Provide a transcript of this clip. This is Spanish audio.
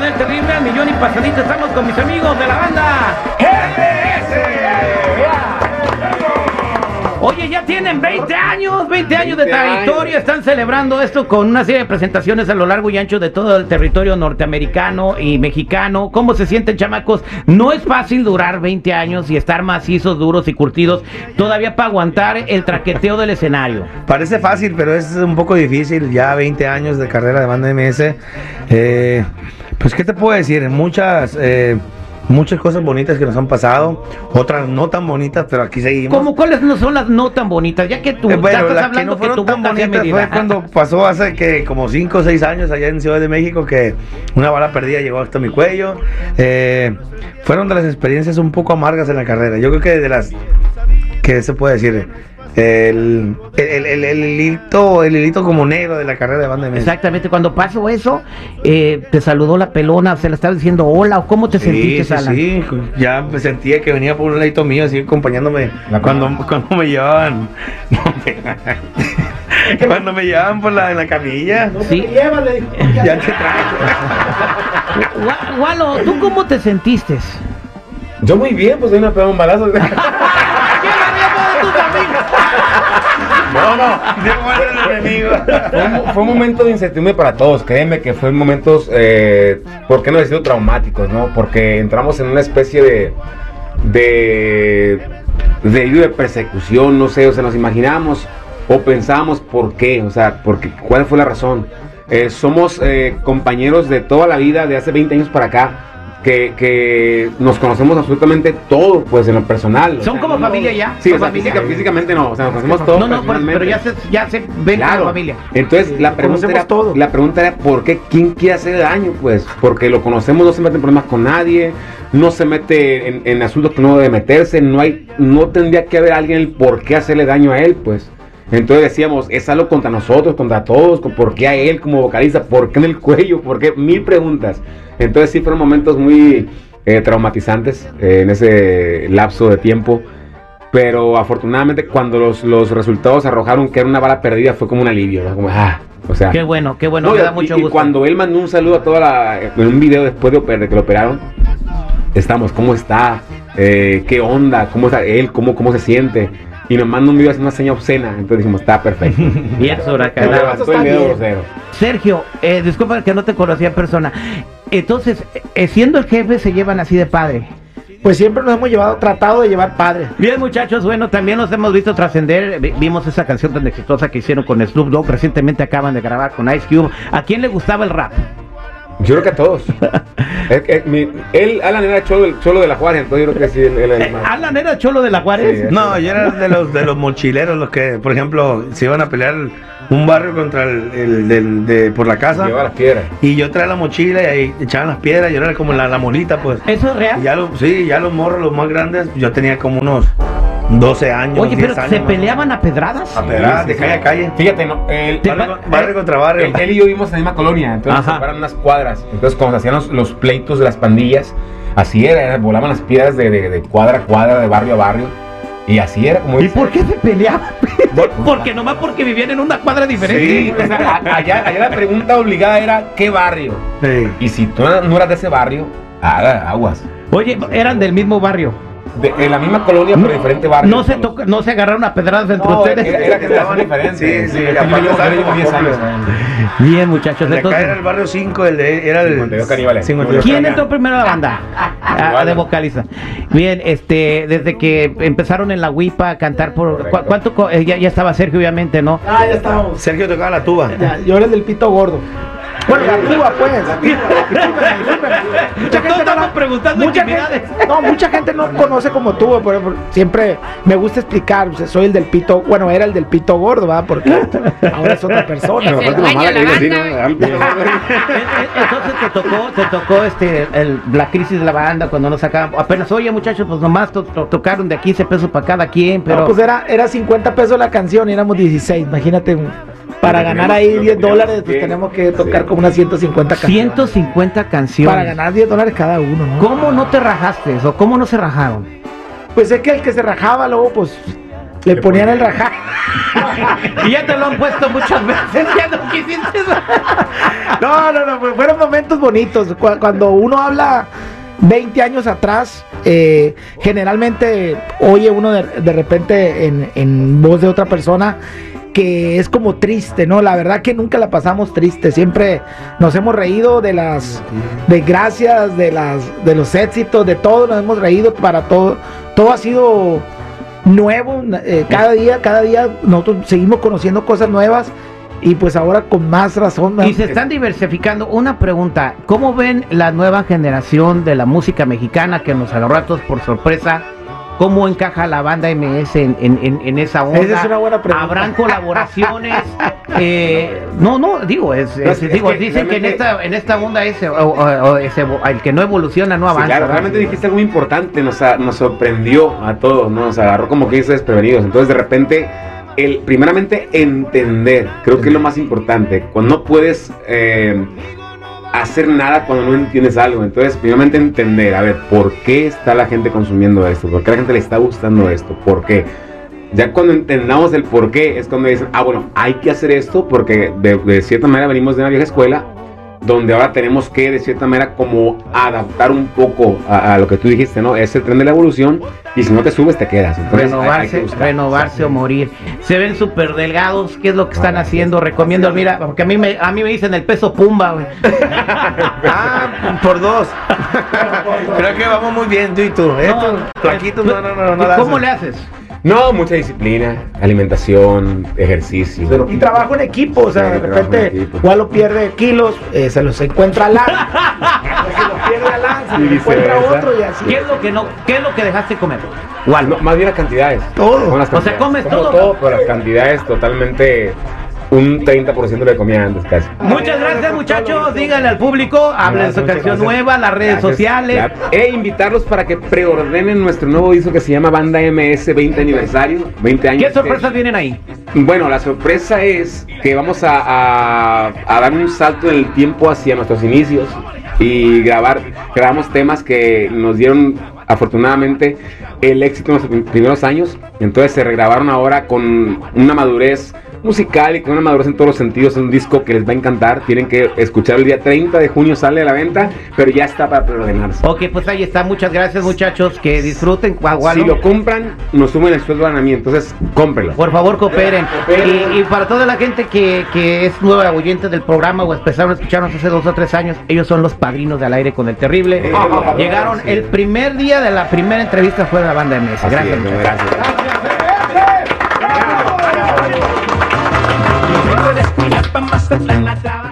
del terrible al millón y pasadito. Estamos con mis amigos de la banda. Oye, ya tienen 20 años, 20 años de 20 trayectoria, están celebrando esto con una serie de presentaciones a lo largo y ancho de todo el territorio norteamericano y mexicano. ¿Cómo se sienten, chamacos? No es fácil durar 20 años y estar macizos, duros y curtidos todavía para aguantar el traqueteo del escenario. Parece fácil, pero es un poco difícil. Ya 20 años de carrera de banda MS. Eh, pues, ¿qué te puedo decir? Muchas. eh, Muchas cosas bonitas que nos han pasado, otras no tan bonitas, pero aquí seguimos. ¿Cómo cuáles no son las no tan bonitas? Ya que tú Eh, ya bueno, estás las que hablando no fueron tan bonitas fue cuando pasó hace que como 5 o 6 años allá en Ciudad de México que una bala perdida llegó hasta mi cuello. Eh, fueron de las experiencias un poco amargas en la carrera. Yo creo que de las que se puede decir el, el, el, el hilito, el hilito como negro de la carrera de banda de México. Exactamente, cuando pasó eso, eh, te saludó la pelona, se le estaba diciendo hola, o cómo te Sí, sentiste, sí, Alan? sí, ya me sentía que venía por un ladito mío, así acompañándome cuando, cuando me llevaban. cuando me llevaban por la, en la camilla. Sí. Ya te traje. Gua- Gualo, ¿tú cómo te sentiste? Yo muy bien, pues ahí me pegó un balazo. No, no. Fue un, fue un momento de incertidumbre para todos. Créeme que fue momentos, eh, ¿por qué no decirlo traumáticos, no? Porque entramos en una especie de. de. de, de persecución, no sé, o sea, nos imaginamos o pensamos por qué, o sea, porque, ¿cuál fue la razón? Eh, somos eh, compañeros de toda la vida, de hace 20 años para acá. Que, que nos conocemos absolutamente todos, pues en lo personal. o ¿Son sea, como no- familia ya? Sí, ¿Son o sea, familia? física- físicamente no, o sea, nos conocemos todos. No, no, pero, pero ya se, ya se ven Claro. como familia. Entonces la pregunta era, todos. la pregunta era ¿por qué quién quiere hacer daño? Pues porque lo conocemos, no se mete en problemas con nadie, no se mete en, en asuntos que no debe meterse, no hay, no tendría que haber alguien el por qué hacerle daño a él, pues. Entonces decíamos, es algo contra nosotros, contra todos, ¿por qué a él como vocalista? ¿Por qué en el cuello? ¿Por qué? Mil preguntas. Entonces sí fueron momentos muy eh, traumatizantes eh, en ese lapso de tiempo. Pero afortunadamente cuando los, los resultados arrojaron que era una bala perdida fue como un alivio, ¿no? Como, ah, o sea... Qué bueno, qué bueno, No, me y- da mucho y, gusto. cuando él mandó un saludo a toda la... En un video después de, de que lo operaron, estamos, ¿cómo está? Eh, ¿Qué onda? ¿Cómo está él? ¿Cómo, cómo se siente? Y nos manda un video haciendo una seña obscena. Entonces dijimos, está perfecto. Y video grosero. Sergio, eh, disculpa que no te conocía en persona. Entonces, eh, siendo el jefe, se llevan así de padre. Pues siempre nos hemos llevado, tratado de llevar padre. Bien, muchachos, bueno, también los hemos visto trascender. Vi- Vimos esa canción tan exitosa que hicieron con Snoop Dogg. Recientemente acaban de grabar con Ice Cube. ¿A quién le gustaba el rap? Yo creo que a todos. Mi- él, Alan era cholo, cholo de la Juárez, entonces yo creo que sí, él, él era Eh, el más. Alan era cholo de la Juárez. Sí. No, yo era de los de los mochileros, los que, por ejemplo, se iban a pelear un barrio contra el, el del- de, por la casa. Lleva las piedras. Y yo traía la mochila y ahí echaban las piedras, yo era como la, la molita, pues. ¿Eso es Y real? ya los, sí, ya los morros, los más grandes, yo tenía como unos 12 años. Oye, 10 pero años, ¿se ¿no? peleaban a pedradas? A pedradas, Sí, de sí, calle sí. a calle. Fíjate, no, el, Te- Barrio, barrio contra barrio. Él, él y yo vivimos en la misma colonia, entonces Ajá. nos separan unas cuadras. Entonces, cuando se hacían los, los pleitos de las pandillas, así era, era, volaban las piedras de, de- de cuadra a cuadra, de barrio a barrio. Y así era como ¿Y dice. por qué se peleaban? porque nomás porque vivían en una cuadra diferente. Sí, o sea, a- allá, allá la pregunta obligada era: ¿qué barrio? Sí. Y si tú no eras de ese barrio, haga aguas. Oye, eran del mismo barrio. De, en la misma colonia, pero diferente barrio. No se, toca- no se agarraron a pedradas entre No, ustedes. era, era que estaban diferentes. Sí, sí, yo llevo- yo estaban llevo como 10 años. Bien, muchachos. El de acá entonces- era el barrio 5, el de era el 52 caníbales. 52 ¿Quién entró primero a la banda? Ah, de vocalista. Bien, este, desde que empezaron en la WIPA a cantar por. ¿cu- ¿Cuánto? eh, ya, ya estaba Sergio, obviamente, ¿no? Ah, ya estamos. Sergio tocaba la tuba. Ya, yo era el del pito gordo. Bueno, la tuba, pues. Discúlpeme, discúlpeme. Mucha gente estamos no, preguntando mucha intimidades. gente, no, mucha gente no conoce como tuba, por ejemplo, siempre me gusta explicar, o sea, soy el del pito, bueno, era el del pito gordo, ¿va? Porque ahora es otra persona. Es el. Entonces te tocó, te tocó este, el- la crisis de la banda cuando nos sacaban. Apenas, oye, muchachos, pues nomás to- to- tocaron de 15 pesos para cada quien, pero. No, pues era, era 50 pesos la canción y éramos 16, imagínate, para ganar ahí lo 10 teníamos dólares, pues tenemos que tocar sí. como unas 150 canciones. 150 canciones. Para ganar 10 dólares cada uno, ¿no? ¿Cómo no te rajaste o cómo no se rajaron? Pues es que el que se rajaba luego, pues le ponían el rajá. Y ya te lo han puesto muchas veces, ya no quisiste. No, no, no, fueron momentos bonitos. Cu- Cuando uno habla 20 años atrás, eh, generalmente oye uno de, de repente en, en voz de otra persona que es como triste, ¿no? La verdad que nunca la pasamos triste, siempre nos hemos reído de las desgracias, de las de los éxitos, de todo, nos hemos reído para todo, todo ha sido nuevo, eh, cada día, cada día nosotros seguimos conociendo cosas nuevas y pues ahora con más razón. Y se están diversificando. Una pregunta, ¿cómo ven la nueva generación de la música mexicana que nos agarró a todos por sorpresa? ¿Cómo encaja la banda MS en, en- en- en esa onda? Esa es una buena pregunta. ¿Habrán colaboraciones? Eh, no, no, digo, es, No, es- es digo que dicen que en esta, en esta onda o- o- ese- el que no evoluciona no Sí, avanza. claro, realmente dijiste algo muy importante, nos, a- nos sorprendió a todos, ¿no? nos agarró como que desprevenidos. Entonces, de repente, el, primeramente, entender, creo que es lo más importante. Cuando no puedes eh, hacer nada cuando no entiendes algo. Entonces, primeramente, entender, a ver, ¿por qué está la gente consumiendo esto? ¿Por qué la gente le está gustando esto? ¿Por qué? Ya cuando entendamos el por qué, es cuando dicen, ah, bueno, hay que hacer esto porque de, de cierta manera venimos de una vieja escuela donde ahora tenemos que, de cierta manera, como adaptar un poco a, a lo que tú dijiste, ¿no? Es el tren de la evolución y si no te subes, te quedas. Entonces, hay- hay que renovarse, renovarse o morir. Se ven súper delgados, ¿qué es lo que están haciendo? Recomiendo, mira, porque a mí me, a mí me dicen el peso pumba, güey. Ah, por dos. Creo que vamos muy bien, tú y tú. Flaquitos, no, no, no, no. la ¿Cómo le haces? No, mucha disciplina, alimentación, ejercicio. Y trabajo en equipo, o sea, Sí, de repente. Walo pierde kilos, eh, se los encuentra Alan, se los pierde Alan, se Y los encuentra otro y así. ¿Qué es lo que no, qué es lo que dejaste comer? No, más bien las cantidades. Todo. O sea, comes Como todo. todo, pero las cantidades totalmente un 30% de que comía antes casi. Muchas gracias muchachos, díganle al público, hablen de su canción nueva, las redes Gracias. sociales. Claro. E invitarlos para que preordenen nuestro nuevo disco que se llama Banda MS 20 aniversario, 20 años. ¿Qué sorpresas vienen ahí? Bueno, la sorpresa es que vamos a, a- a dar un salto en el tiempo hacia nuestros inicios y grabar, grabamos temas que nos dieron afortunadamente el éxito en los prim- primeros años, entonces se regrabaron ahora con una madurez musical y con una madurez en todos los sentidos, es un disco que les va a encantar, tienen que escuchar el día 30 de junio sale a la venta, pero ya está para preordenarse. Ok, pues ahí está, muchas gracias muchachos, que disfruten. Guagualo. Si lo compran, nos suben el sueldo a mí, entonces cómprenlo. Por favor, cooperen. Y, y para toda la gente que, que es nueva oyente del programa o empezaron a escucharnos hace dos o tres años, ellos son los padrinos del aire con el terrible. Eh, Llegaron el primer día de la primera entrevista fue de la banda MS. Gracias. es, muchachos. gracias. la